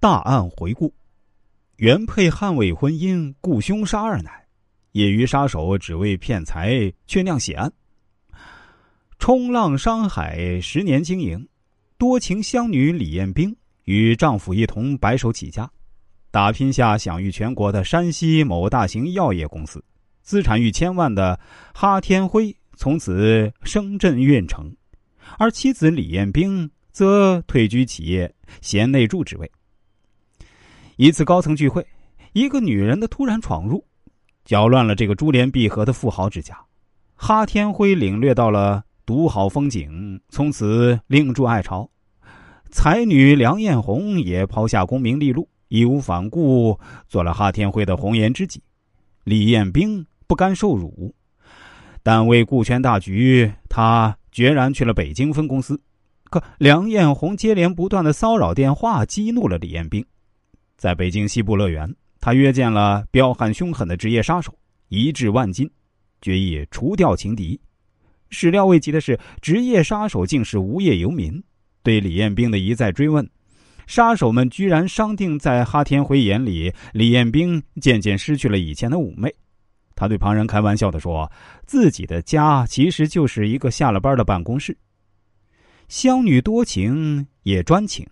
大案回顾：原配捍卫婚姻，雇凶杀二奶；业余杀手只为骗财，却酿血案。冲浪商海十年经营，多情乡女李艳冰与丈夫一同白手起家，打拼下享誉全国的山西某大型药业公司，资产逾千万的哈天辉从此声震运城，而妻子李艳冰则退居企业贤内助职位。一次高层聚会，一个女人的突然闯入，搅乱了这个珠联璧合的富豪之家。哈天辉领略到了独好风景，从此另筑爱巢。才女梁艳红也抛下功名利禄，义无反顾做了哈天辉的红颜知己。李艳冰不甘受辱，但为顾全大局，她决然去了北京分公司。可梁艳红接连不断的骚扰电话，激怒了李艳冰。在北京西部乐园，他约见了彪悍凶狠的职业杀手，一掷万金，决意除掉情敌。始料未及的是，职业杀手竟是无业游民。对李彦兵的一再追问，杀手们居然商定，在哈天辉眼里，李彦兵渐渐失去了以前的妩媚。他对旁人开玩笑的说：“自己的家其实就是一个下了班的办公室。”湘女多情也专情。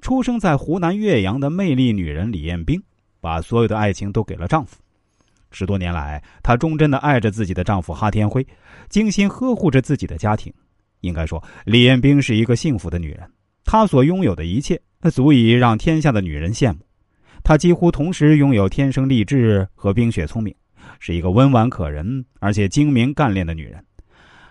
出生在湖南岳阳的魅力女人李艳冰，把所有的爱情都给了丈夫。十多年来，她忠贞的爱着自己的丈夫哈天辉，精心呵护着自己的家庭。应该说，李艳冰是一个幸福的女人。她所拥有的一切，足以让天下的女人羡慕。她几乎同时拥有天生丽质和冰雪聪明，是一个温婉可人而且精明干练的女人，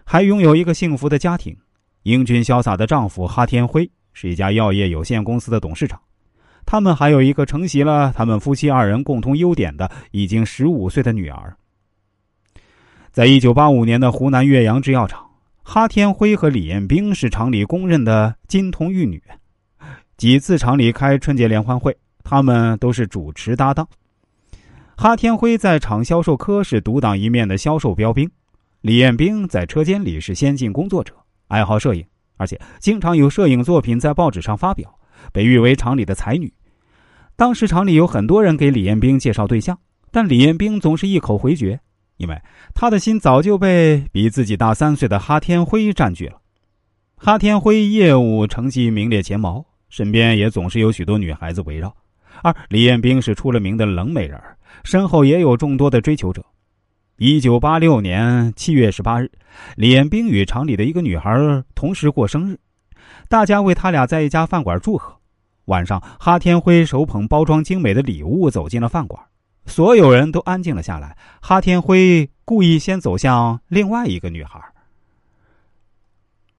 还拥有一个幸福的家庭。英俊潇洒的丈夫哈天辉。是一家药业有限公司的董事长，他们还有一个承袭了他们夫妻二人共同优点的已经十五岁的女儿。在一九八五年的湖南岳阳制药厂，哈天辉和李艳冰是厂里公认的金童玉女。几次厂里开春节联欢会，他们都是主持搭档。哈天辉在厂销售科是独当一面的销售标兵，李艳冰在车间里是先进工作者，爱好摄影。而且经常有摄影作品在报纸上发表，被誉为厂里的才女。当时厂里有很多人给李彦兵介绍对象，但李彦兵总是一口回绝，因为他的心早就被比自己大三岁的哈天辉占据了。哈天辉业务成绩名列前茅，身边也总是有许多女孩子围绕，而李彦兵是出了名的冷美人，身后也有众多的追求者。一九八六年七月十八日，李彦兵与厂里的一个女孩同时过生日，大家为他俩在一家饭馆祝贺。晚上，哈天辉手捧包装精美的礼物走进了饭馆，所有人都安静了下来。哈天辉故意先走向另外一个女孩，